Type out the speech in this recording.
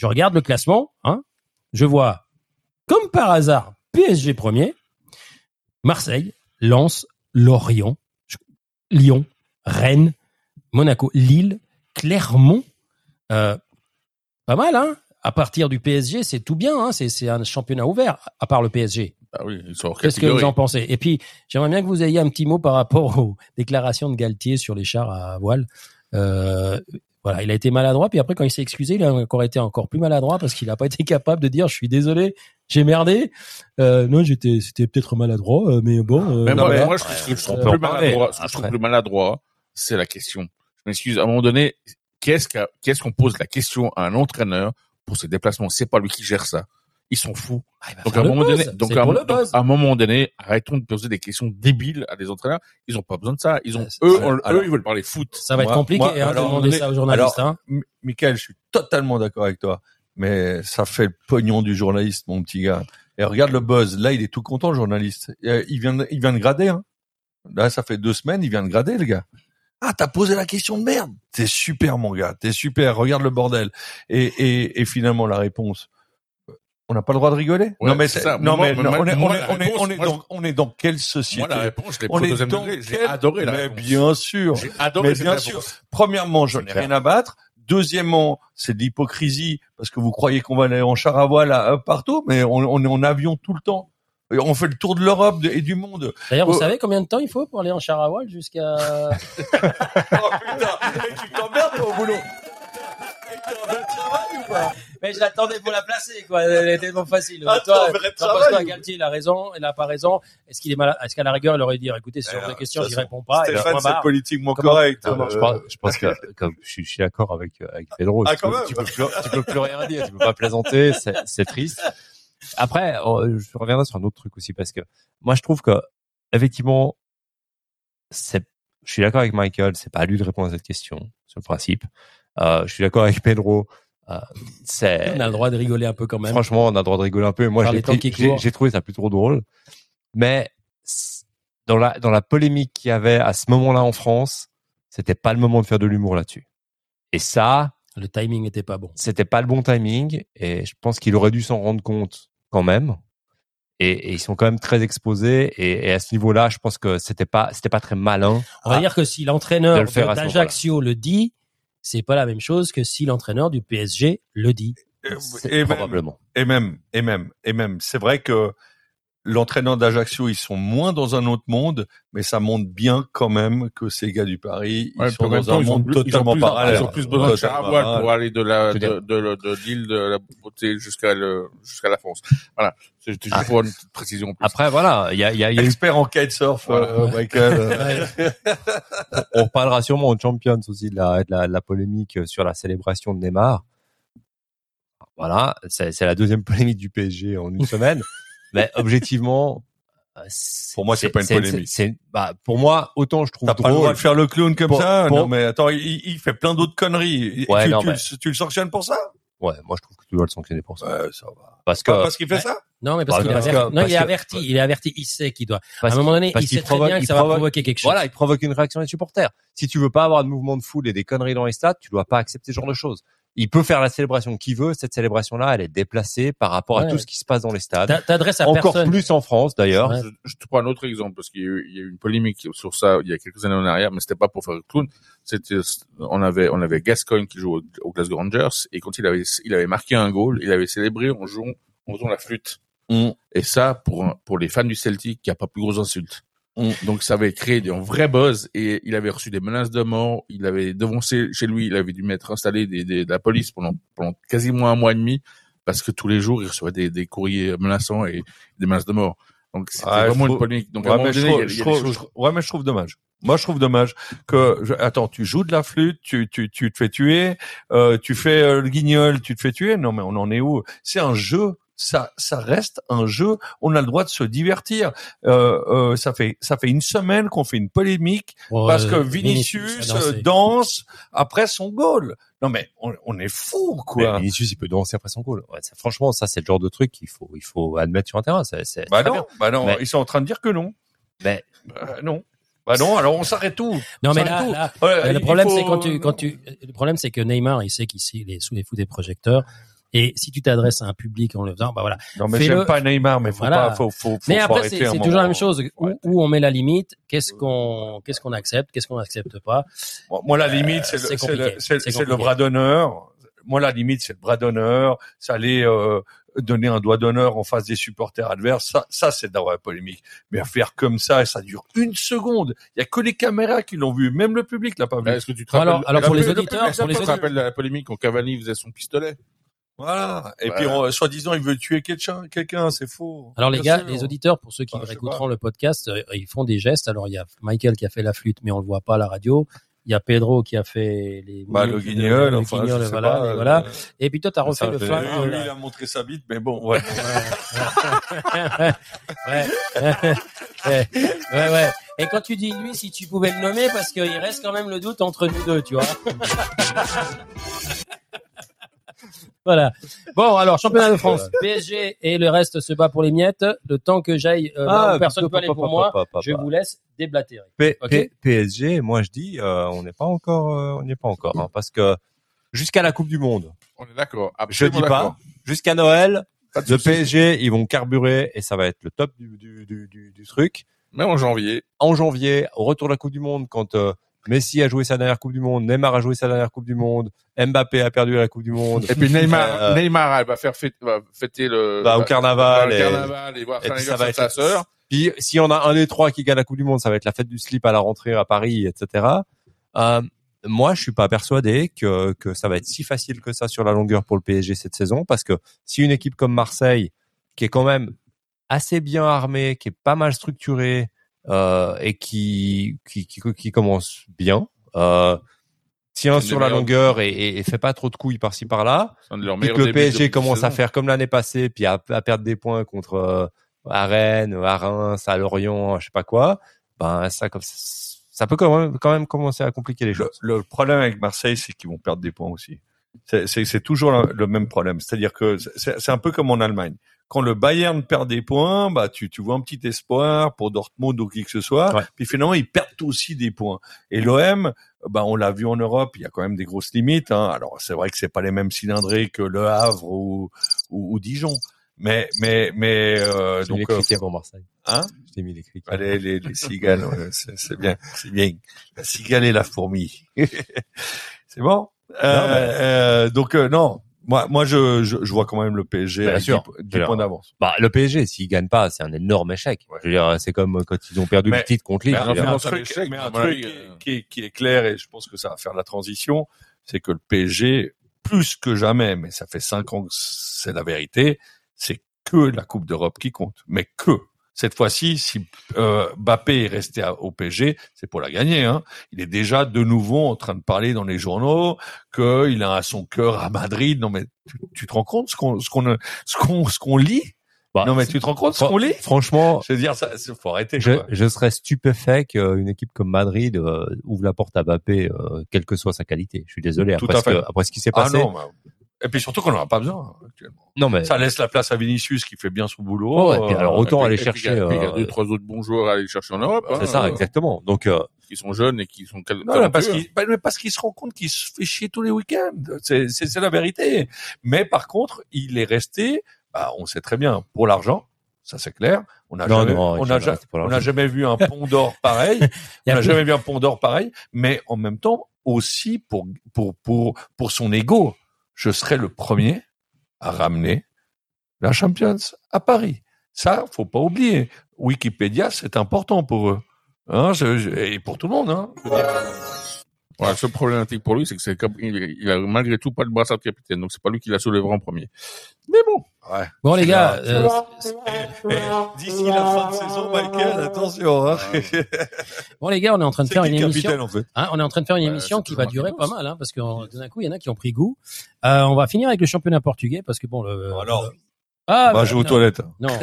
je regarde le classement, hein, je vois, comme par hasard, PSG premier, Marseille, Lens, Lorient, Lyon, Rennes, Monaco, Lille, Clermont. Euh, pas mal, hein À partir du PSG, c'est tout bien, hein c'est un championnat ouvert, à part le PSG. Ah oui, ils sont Qu'est-ce que vous en pensez? Et puis, j'aimerais bien que vous ayez un petit mot par rapport aux déclarations de Galtier sur les chars à voile. Euh, voilà, il a été maladroit, puis après, quand il s'est excusé, il a encore été encore plus maladroit parce qu'il n'a pas été capable de dire je suis désolé, j'ai merdé. Euh, non, j'étais, c'était peut-être maladroit, euh, mais bon. Euh, mais moi, moi, je, trouve, je trouve plus maladroit. Ce que je trouve plus maladroit, c'est la question. Je m'excuse. À un moment donné, qu'est-ce qu'est-ce qu'on pose la question à un entraîneur pour ses déplacements? C'est pas lui qui gère ça ils sont fous. Ah, donc à un moment donné, donc à, un moment donné, arrêtons de poser des questions débiles à des entraîneurs. Ils ont pas besoin de ça. Ils ont eux, eux, ils veulent parler foot. Ça va être compliqué hein, de demander ça aux journalistes. Alors, hein. Michael, je suis totalement d'accord avec toi, mais ça fait le pognon du journaliste, mon petit gars. Et regarde le buzz. Là, il est tout content, le journaliste. Il vient, de, il vient de grader. Hein. Là, ça fait deux semaines, il vient de grader, le gars. Ah, t'as posé la question de merde. T'es super, mon gars. T'es super. Regarde le bordel. Et, et, et finalement, la réponse on n'a pas le droit de rigoler? Non mais ça. non mais on est on est on est on est dans on est dans quelle société? Moi la réponse je l'ai on est dans j'ai adoré la mais bien sûr. J'ai adoré mais bien sûr. Premièrement, je n'ai rien à battre. Deuxièmement, c'est de l'hypocrisie parce que vous croyez qu'on va aller en char à voile partout, mais on, on est en avion tout le temps. On fait le tour de l'Europe et du monde. D'ailleurs, vous oh. savez combien de temps il faut pour aller en char à voile jusqu'à... oh putain, tu t'emmerdes au boulot. Mais je l'attendais pour la placer, quoi. Elle était tellement facile. Attends, toi, Galtier, il a raison, il n'a pas raison. Est-ce qu'il est malade? Est-ce qu'à la rigueur, il aurait dit, écoutez, sur des questions, j'y réponds pas. Stéphane, c'est politiquement correct. je, pense, je pense que, comme je suis, je suis d'accord avec, avec Pedro. Ah, tu, peux, tu, peux plus, tu peux plus rien dire. Tu peux pas plaisanter. C'est triste. Après, oh, je reviendrai sur un autre truc aussi parce que moi, je trouve que, effectivement, c'est, je suis d'accord avec Michael, c'est pas à lui de répondre à cette question, sur le principe. Euh, je suis d'accord avec Pedro. Euh, c'est. On a le droit de rigoler un peu quand même. Franchement, on a le droit de rigoler un peu. Moi, j'ai trouvé ça plutôt drôle. Mais dans la dans la polémique qu'il y avait à ce moment-là en France, c'était pas le moment de faire de l'humour là-dessus. Et ça, le timing n'était pas bon. C'était pas le bon timing, et je pense qu'il aurait dû s'en rendre compte quand même. Et, et, ils sont quand même très exposés. Et, et à ce niveau-là, je pense que c'était pas c'était pas très malin. On va dire que si l'entraîneur d'Ajaccio le dit, c'est pas la même chose que si l'entraîneur du PSG le dit. Et, probablement. et même, et même, et même, c'est vrai que l'entraîneur d'Ajaccio, ils sont moins dans un autre monde, mais ça montre bien quand même que ces gars du Paris, ils sont dans un monde totalement parallèle. Ils ont plus besoin de char pour aller de la, de, de, de, l'île de la beauté jusqu'à le, jusqu'à la France. Voilà. C'est juste ah. pour une petite précision. Après, voilà, il y a, il y a, expert en kitesurf, euh, Michael. On reparlera sûrement aux Champions aussi de la, de la, la polémique sur la célébration de Neymar. Voilà, c'est la deuxième polémique du PSG en une semaine. Mais objectivement, euh, pour moi, c'est pas une polémique. C'est, bah, pour moi, autant je trouve T'as pas le droit de faire le clown comme ça. non, mais attends, il, il, fait plein d'autres conneries. Ouais, tu, non, tu, mais... tu, le sanctionnes pour ça? Ouais, moi je trouve que tu dois le sanctionner pour ça. Ouais, ça va. Parce que parce qu'il fait ça? Non, mais parce, bah, qu'il est averti. Non, il est averti. Il est averti. Il sait qu'il doit. À un moment donné, il sait très bien que ça va provoquer quelque chose. Voilà, il provoque une réaction des supporters. Si tu veux pas avoir de mouvement de foule et des conneries dans les stades, tu dois pas accepter ce genre de choses il peut faire la célébration qu'il veut. Cette célébration-là, elle est déplacée par rapport à tout ce qui se passe dans les stades. T'adresses à Encore plus en France, d'ailleurs. Je, te prends un autre exemple parce qu'il y, a eu une polémique sur ça il y a quelques années en arrière, mais c'était pas pour faire le clown. C'était, on avait, on avait Gascoigne qui joue au, Glasgow Rangers et quand il avait, il avait marqué un goal, il avait célébré en jouant, en faisant la flûte. Mm. Et ça, pour pour les fans du Celtic, il n'y a pas plus grosse insulte. Donc ça avait créé un vrai buzz et il avait reçu des menaces de mort. Il avait devancé chez lui, il avait dû mettre installé des, des, de la police pendant, pendant quasiment un mois et demi parce que tous les jours il recevait des, des courriers menaçants et des menaces de mort. Donc c'était vraiment une polémique. Donc ouais, mais je trouve, ouais, mais je trouve dommage. Moi, je trouve dommage que attends, tu joues de la flûte, tu tu tu te fais tuer, euh, tu fais euh, le guignol, tu te fais tuer? Non, mais on en est où? C'est un jeu ça, ça reste un jeu. On a le droit de se divertir. Euh, euh, ça fait, ça fait une semaine qu'on fait une polémique parce que Vinicius, danse après son goal. Non mais on, est fou quoi. Vinicius il peut danser après son goal. Ouais, franchement, ça c'est le genre de truc qu'il faut, il faut admettre sur un terrain. C'est, bah non, bah non, ils sont en train de dire que non. Mais bah non. Bah non, alors on s'arrête tout. Non mais là, le problème c'est quand tu quand tu le problème c'est que Neymar il sait qu'il est sous les fous des projecteurs Et si tu t'adresses à un public en le faisant, bah voilà. Non, mais j'aime pas Neymar, mais faut Voilà. pas, faut, faut, faut, Mais après, c'est moment. toujours la même chose. Où, Ouais. où on met la limite Qu'est-ce qu'on qu'est-ce qu'on accepte Qu'est-ce qu'on n'accepte pas Moi, moi, la limite, c'est Euh, c'est le, c'est le, le bras d'honneur. Moi, la limite, c'est le bras d'honneur. Ça allait euh, donner un doigt d'honneur en face des supporters adverses. Ça, ça c'est d'avoir la polémique. Mais à faire comme ça, ça dure une seconde. Il y a que les caméras qui l'ont vu. Même le public l'a pas vu. Bah, Est-ce que tu te Alors- rappelles alors pour le- les le- auditeurs, pour les tu te auditeurs- la polémique quand Cavani faisait son pistolet? Voilà. Et puis, on- soi-disant, il veut tuer quelqu'un. Quelqu'un, c'est faux. Alors les Bien gars, sûr. les auditeurs, pour ceux qui Enfin, je sais réécouteront pas. le podcast, euh, ils font des gestes. Alors il y a Michael qui a fait la flûte, mais on le voit pas à la radio. Il y a Pedro qui a fait les Bah, le guignol, le enfin, guignol, je sais voilà, pas, et euh, voilà. Et puis toi, t'as refait ça le flingue. Lui, lui, il a montré sa bite, mais bon, ouais. ouais. ouais, ouais, ouais. Et quand tu dis lui, si tu pouvais le nommer, parce qu'il reste quand même le doute entre nous deux, tu vois. Voilà. Bon, alors championnat de France, PSG et le reste se bat pour les miettes. Le temps que j'aille, euh, là où personne ne peut aller pour moi, je vous laisse déblatérer. P- Ok. P- PSG, moi je dis, euh, on n'est pas encore, euh, on n'y est pas encore, hein, parce que jusqu'à la Coupe du Monde, On est d'accord. je dis pas, jusqu'à Noël, le. PSG, ils vont carburer et ça va être le top du, du, du, du, du truc. Même en janvier. En janvier, au retour de la Coupe du Monde, quand euh, Messi a joué sa dernière Coupe du Monde, Neymar a joué sa dernière Coupe du Monde, Mbappé a perdu la Coupe du Monde. Et puis Neymar, Euh, Neymar, elle va faire fêter, va fêter le, Bah, au va- carnaval et- carnaval et voir et puis ça va de sa sœur. Puis si on a un des trois qui gagne la Coupe du Monde, ça va être la fête du slip à la rentrée à Paris, etc. Euh, moi, je suis pas persuadé que que ça va être si facile que ça sur la longueur pour le PSG cette saison, parce que si une équipe comme Marseille, qui est quand même assez bien armée, qui est pas mal structurée euh, et qui qui, qui qui commence bien, euh, tient sur la longueur et, et, et fait pas trop de couilles par-ci par-là, puis que le PSG commence à faire comme l'année passée, puis à, à perdre des points contre euh, à Rennes, à Reims, à Lorient, je sais pas quoi, ben ça comme ça peut quand même quand même commencer à compliquer les Le, choses. le problème avec Marseille, c'est qu'ils vont perdre des points aussi. C'est- toujours le, le même problème. C'est-à-dire que c'est un peu comme en Allemagne. Quand le Bayern perd des points, bah tu, tu vois un petit espoir pour Dortmund ou qui que ce soit. Ouais. Puis finalement, ils perdent aussi des points. Et l'OM, bah on l'a vu en Europe, il y a quand même des grosses limites. Hein. Alors c'est vrai que c'est pas les mêmes cylindrés que Le Havre ou, ou, ou Dijon. Mais mais mais euh, donc les euh, criquets pour Marseille. hein? Je t'ai mis les criquets. Allez, les, les cigales, ouais, c'est bien, c'est bien. La cigale et la fourmi. c'est bon? Euh, euh, donc euh, non, moi, moi, je, je, je vois quand même le PSG Bien avec sûr. 10, 10 Alors, points d'avance. Bah le PSG s'il gagne pas, c'est un énorme échec. Je veux dire, c'est comme quand ils ont perdu Mais- le titre contre Lille. Mais, un c'est un truc, échec, mais un truc euh. qui est, qui est clair et je pense que ça va faire la transition, c'est que le PSG, plus que jamais, mais ça fait cinq ans que c'est la vérité, c'est que la Coupe d'Europe qui compte, mais que. Cette fois-ci, si euh, Mbappé est resté à- au PSG, c'est pour la gagner. Hein. Il est déjà de nouveau en train de parler dans les journaux qu'il a son cœur à Madrid. Non mais tu, tu te rends compte ce qu'on ce qu'on ce qu'on ce qu'on lit? Bah, Non mais tu te rends compte ce qu'on lit? franchement, Je veux dire, ça, faut arrêter. je, serais stupéfait qu'une équipe comme Madrid euh, ouvre la porte à Mbappé, euh, quelle que soit sa qualité. Je suis désolé. Tout Après, à ce que- fait. après ce qui s'est Ah passé. non. bah, et puis surtout qu'on n'en a pas besoin hein, actuellement. non mais Ça laisse la place à Vinicius qui fait bien son boulot. Oh, ouais, puis alors, autant Et aller chercher, et puis, Il y a- a euh, deux, trois autres bons joueurs à aller chercher en Europe. hein, c'est ça euh, exactement. Donc euh, Qui sont jeunes et qui sont Non, parce talentueux. qu'il mais parce qu'il se rend compte qu'il se fait chier tous les week-ends. C'est c'est c'est la vérité. Mais par contre, il est resté. Bah, on sait très bien pour l'argent. Ça c'est clair. On n'a Non, jamais, non, on va ja- on n'a jamais vu un pont d'or pareil. On a n'a jamais vu un pont d'or pareil. Mais en même temps aussi pour pour pour pour son ego, je serai le premier à ramener la Champions à Paris. Ça, faut pas oublier. Wikipédia, c'est important pour eux. Hein, et pour tout le monde. Hein. Ouais, la seule problématique pour lui, c'est que c'est comme, il, il a malgré tout pas le brassard de capitaine, donc c'est pas lui qui la soulèvera en premier. Mais bon. Ouais. Bon les gars, euh, D'ici la fin de saison, Michael, attention. Hein. bon les gars, on est en train de faire une le émission. capitaine, en fait Hein, on est en train de faire une émission qui va durer pas mal, hein, parce que euh, d'un coup, il y en a qui ont pris goût. Euh, on va finir avec le championnat portugais, parce que bon, le, Alors, ah, bah, bah, je vais aux toilettes. non,